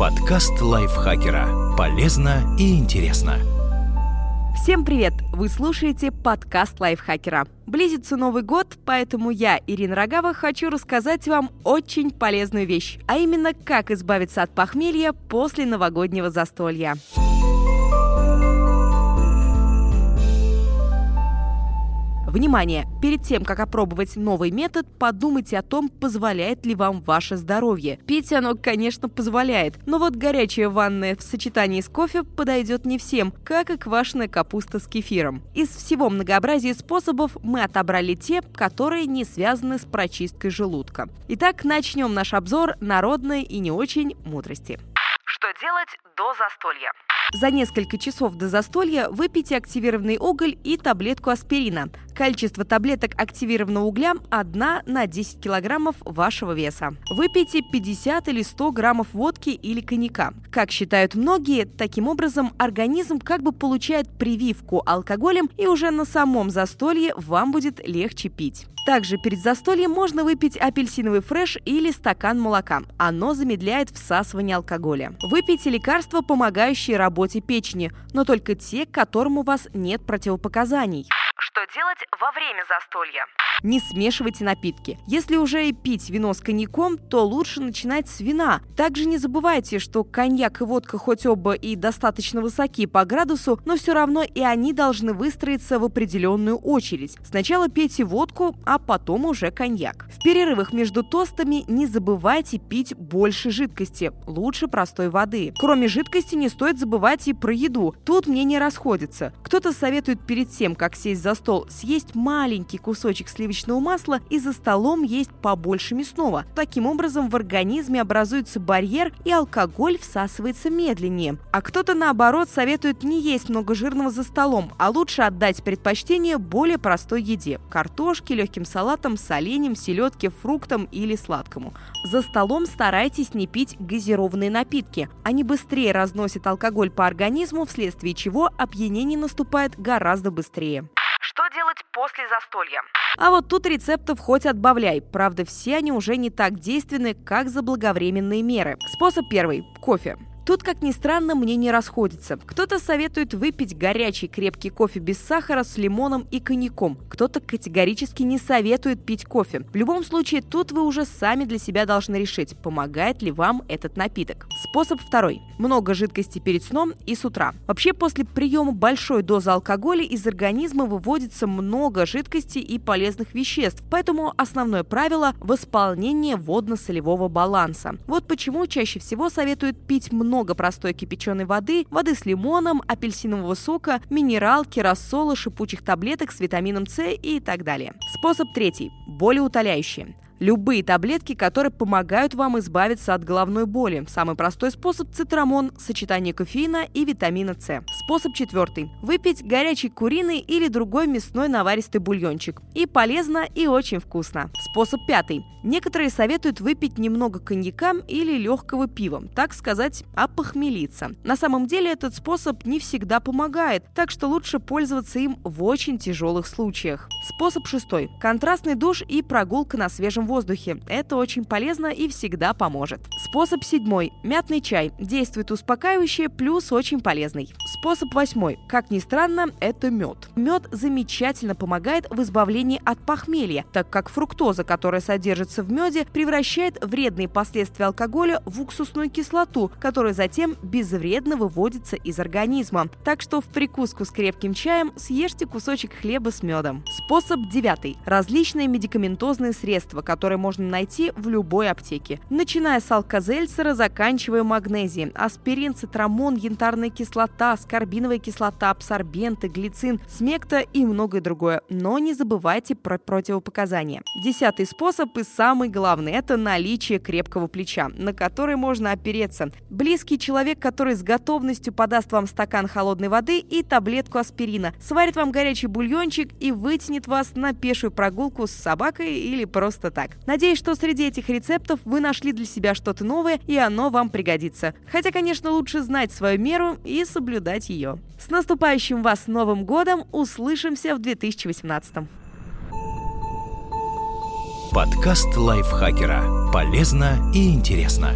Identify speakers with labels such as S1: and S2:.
S1: Подкаст лайфхакера. Полезно и интересно.
S2: Всем привет! Вы слушаете подкаст лайфхакера. Близится Новый год, поэтому я, Ирина Рогава, хочу рассказать вам очень полезную вещь, а именно как избавиться от похмелья после новогоднего застолья. Внимание! Перед тем, как опробовать новый метод, подумайте о том, позволяет ли вам ваше здоровье. Пить оно, конечно, позволяет, но вот горячая ванная в сочетании с кофе подойдет не всем, как и квашеная капуста с кефиром. Из всего многообразия способов мы отобрали те, которые не связаны с прочисткой желудка. Итак, начнем наш обзор народной и не очень мудрости. Что делать до застолья? За несколько часов до застолья выпейте активированный уголь и таблетку аспирина. Количество таблеток активированного угля 1 на 10 килограммов вашего веса. Выпейте 50 или 100 граммов водки или коньяка. Как считают многие, таким образом организм как бы получает прививку алкоголем и уже на самом застолье вам будет легче пить. Также перед застольем можно выпить апельсиновый фреш или стакан молока. Оно замедляет всасывание алкоголя. Выпейте лекарства, помогающие работе печени, но только те, к которым у вас нет противопоказаний. Что делать во время застолья? Не смешивайте напитки. Если уже и пить вино с коньяком, то лучше начинать с вина. Также не забывайте, что коньяк и водка хоть оба и достаточно высоки по градусу, но все равно и они должны выстроиться в определенную очередь. Сначала пейте водку, а потом уже коньяк. В перерывах между тостами не забывайте пить больше жидкости, лучше простой воды. Кроме жидкости не стоит забывать и про еду. Тут мнения расходятся. Кто-то советует перед тем, как сесть за стол, съесть маленький кусочек сливочного сливочного масла и за столом есть побольше мясного. Таким образом, в организме образуется барьер и алкоголь всасывается медленнее. А кто-то, наоборот, советует не есть много жирного за столом, а лучше отдать предпочтение более простой еде – картошке, легким салатам, соленьям, селедке, фруктам или сладкому. За столом старайтесь не пить газированные напитки. Они быстрее разносят алкоголь по организму, вследствие чего опьянение наступает гораздо быстрее. Что делать после застолья? А вот тут рецептов хоть отбавляй. Правда, все они уже не так действенны, как заблаговременные меры. Способ первый – кофе. Тут, как ни странно, мнения расходятся. Кто-то советует выпить горячий крепкий кофе без сахара с лимоном и коньяком. Кто-то категорически не советует пить кофе. В любом случае, тут вы уже сами для себя должны решить, помогает ли вам этот напиток. Способ второй. Много жидкости перед сном и с утра. Вообще, после приема большой дозы алкоголя из организма выводится много жидкости и полезных веществ. Поэтому основное правило – восполнение водно-солевого баланса. Вот почему чаще всего советуют пить много много простой кипяченой воды, воды с лимоном, апельсинового сока, минералки, рассола, шипучих таблеток с витамином С и так далее. Способ третий. Более утоляющие. Любые таблетки, которые помогают вам избавиться от головной боли. Самый простой способ – цитрамон, сочетание кофеина и витамина С. Способ четвертый. Выпить горячий куриный или другой мясной наваристый бульончик. И полезно, и очень вкусно. Способ пятый. Некоторые советуют выпить немного коньяка или легкого пива, так сказать, опохмелиться. На самом деле этот способ не всегда помогает, так что лучше пользоваться им в очень тяжелых случаях. Способ шестой. Контрастный душ и прогулка на свежем воздухе. Это очень полезно и всегда поможет. Способ седьмой. Мятный чай. Действует успокаивающе, плюс очень полезный. Способ восьмой. Как ни странно, это мед. Мед замечательно помогает в избавлении от похмелья, так как фруктоза, которая содержится в меде, превращает вредные последствия алкоголя в уксусную кислоту, которая затем безвредно выводится из организма. Так что в прикуску с крепким чаем съешьте кусочек хлеба с медом. Способ девятый. Различные медикаментозные средства, которые которые можно найти в любой аптеке. Начиная с алкозельцера, заканчивая магнезием, аспирин, цитрамон, янтарная кислота, скорбиновая кислота, абсорбенты, глицин, смекта и многое другое. Но не забывайте про противопоказания. Десятый способ и самый главный – это наличие крепкого плеча, на который можно опереться. Близкий человек, который с готовностью подаст вам стакан холодной воды и таблетку аспирина, сварит вам горячий бульончик и вытянет вас на пешую прогулку с собакой или просто так так. Надеюсь, что среди этих рецептов вы нашли для себя что-то новое, и оно вам пригодится. Хотя, конечно, лучше знать свою меру и соблюдать ее. С наступающим вас Новым годом! Услышимся в 2018
S1: Подкаст лайфхакера. Полезно и интересно.